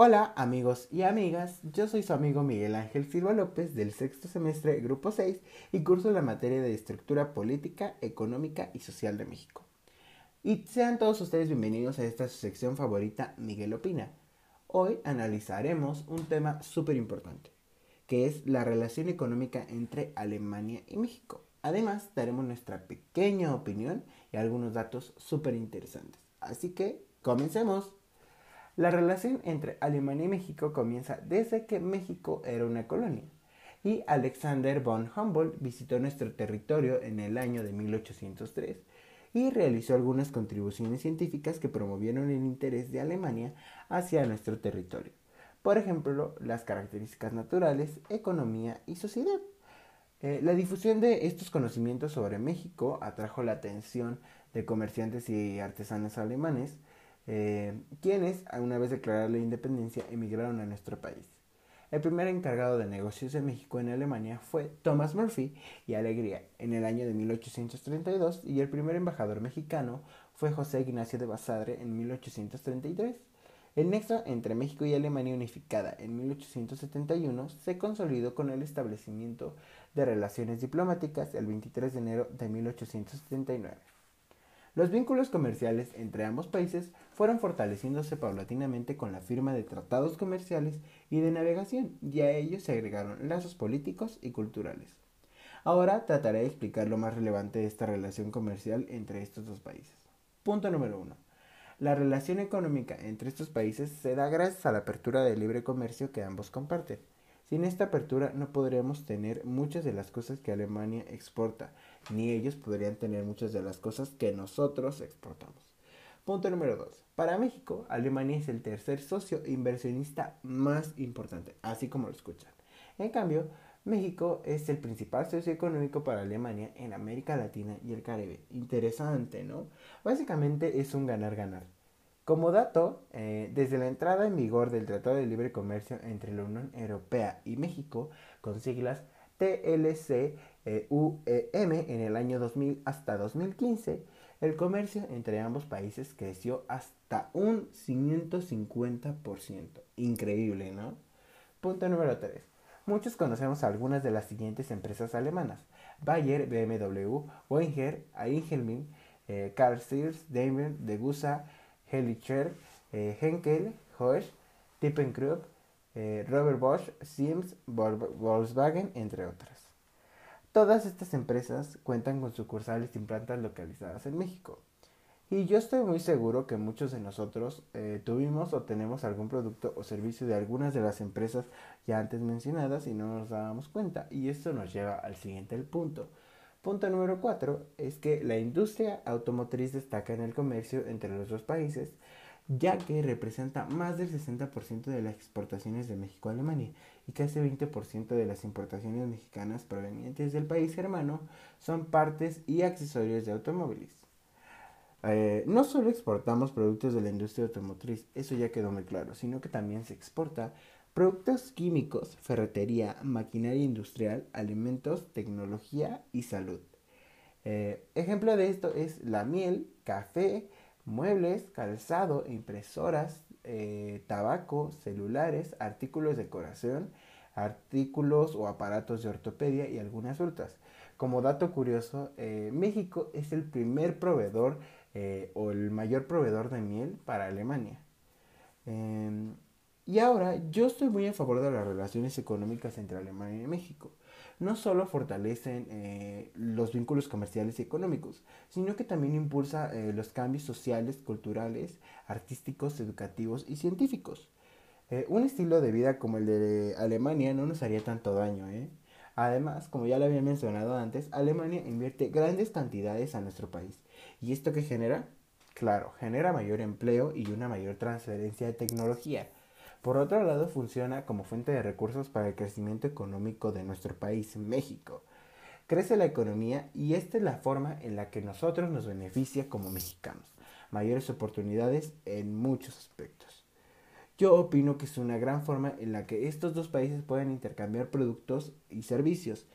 Hola amigos y amigas, yo soy su amigo Miguel Ángel Silva López del sexto semestre Grupo 6 y curso la materia de estructura política, económica y social de México. Y sean todos ustedes bienvenidos a esta sección favorita Miguel Opina. Hoy analizaremos un tema súper importante, que es la relación económica entre Alemania y México. Además, daremos nuestra pequeña opinión y algunos datos súper interesantes. Así que, comencemos. La relación entre Alemania y México comienza desde que México era una colonia y Alexander von Humboldt visitó nuestro territorio en el año de 1803 y realizó algunas contribuciones científicas que promovieron el interés de Alemania hacia nuestro territorio. Por ejemplo, las características naturales, economía y sociedad. Eh, la difusión de estos conocimientos sobre México atrajo la atención de comerciantes y artesanos alemanes, eh, quienes, una vez declarada la independencia, emigraron a nuestro país. El primer encargado de negocios de México en Alemania fue Thomas Murphy y Alegría en el año de 1832 y el primer embajador mexicano fue José Ignacio de Basadre en 1833. El nexo entre México y Alemania unificada en 1871 se consolidó con el establecimiento de relaciones diplomáticas el 23 de enero de 1879. Los vínculos comerciales entre ambos países fueron fortaleciéndose paulatinamente con la firma de tratados comerciales y de navegación, y a ellos se agregaron lazos políticos y culturales. Ahora trataré de explicar lo más relevante de esta relación comercial entre estos dos países. Punto número 1. La relación económica entre estos países se da gracias a la apertura de libre comercio que ambos comparten. Sin esta apertura no podríamos tener muchas de las cosas que Alemania exporta, ni ellos podrían tener muchas de las cosas que nosotros exportamos. Punto número 2. Para México, Alemania es el tercer socio inversionista más importante, así como lo escuchan. En cambio, México es el principal socio económico para Alemania en América Latina y el Caribe. Interesante, ¿no? Básicamente es un ganar-ganar. Como dato, eh, desde la entrada en vigor del Tratado de Libre Comercio entre la Unión Europea y México, con siglas TLC UEM en el año 2000 hasta 2015, el comercio entre ambos países creció hasta un 550%. Increíble, ¿no? Punto número 3. Muchos conocemos algunas de las siguientes empresas alemanas. Bayer, BMW, Boeing, Einhelmin, eh, Carl Sears, Daimler, Degussa, Hellicher, eh, Henkel, Horsch, Tippengrupp, eh, Robert Bosch, Siemens, Volkswagen, entre otras. Todas estas empresas cuentan con sucursales y plantas localizadas en México. Y yo estoy muy seguro que muchos de nosotros eh, tuvimos o tenemos algún producto o servicio de algunas de las empresas ya antes mencionadas y no nos dábamos cuenta. Y esto nos lleva al siguiente punto. Punto número 4 es que la industria automotriz destaca en el comercio entre los dos países, ya que representa más del 60% de las exportaciones de México a Alemania y casi 20% de las importaciones mexicanas provenientes del país hermano son partes y accesorios de automóviles. Eh, no solo exportamos productos de la industria automotriz, eso ya quedó muy claro, sino que también se exporta Productos químicos, ferretería, maquinaria industrial, alimentos, tecnología y salud. Eh, ejemplo de esto es la miel, café, muebles, calzado, impresoras, eh, tabaco, celulares, artículos de decoración, artículos o aparatos de ortopedia y algunas frutas. Como dato curioso, eh, México es el primer proveedor o el mayor proveedor de miel para Alemania. Y ahora yo estoy muy a favor de las relaciones económicas entre Alemania y México. No solo fortalecen eh, los vínculos comerciales y económicos, sino que también impulsa eh, los cambios sociales, culturales, artísticos, educativos y científicos. Eh, un estilo de vida como el de Alemania no nos haría tanto daño. Además, como ya lo había mencionado antes, Alemania invierte grandes cantidades a nuestro país. ¿Y esto qué genera? Claro, genera mayor empleo y una mayor transferencia de tecnología por otro lado, funciona como fuente de recursos para el crecimiento económico de nuestro país, México. Crece la economía y esta es la forma en la que nosotros nos beneficia como mexicanos. Mayores oportunidades en muchos aspectos. Yo opino que es una gran forma en la que estos dos países pueden intercambiar productos y servicios.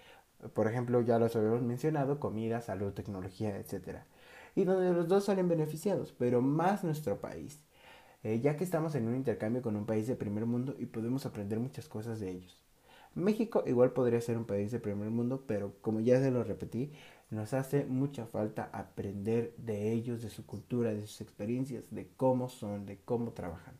Por ejemplo, ya los habíamos mencionado, comida, salud, tecnología, etc. Y donde los dos salen beneficiados, pero más nuestro país. Eh, ya que estamos en un intercambio con un país de primer mundo y podemos aprender muchas cosas de ellos. México igual podría ser un país de primer mundo, pero como ya se lo repetí, nos hace mucha falta aprender de ellos, de su cultura, de sus experiencias, de cómo son, de cómo trabajan.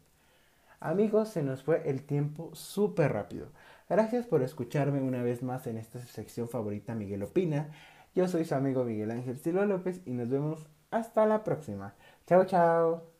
Amigos, se nos fue el tiempo súper rápido. Gracias por escucharme una vez más en esta sección favorita Miguel Opina. Yo soy su amigo Miguel Ángel Silva López y nos vemos hasta la próxima. Chao, chao.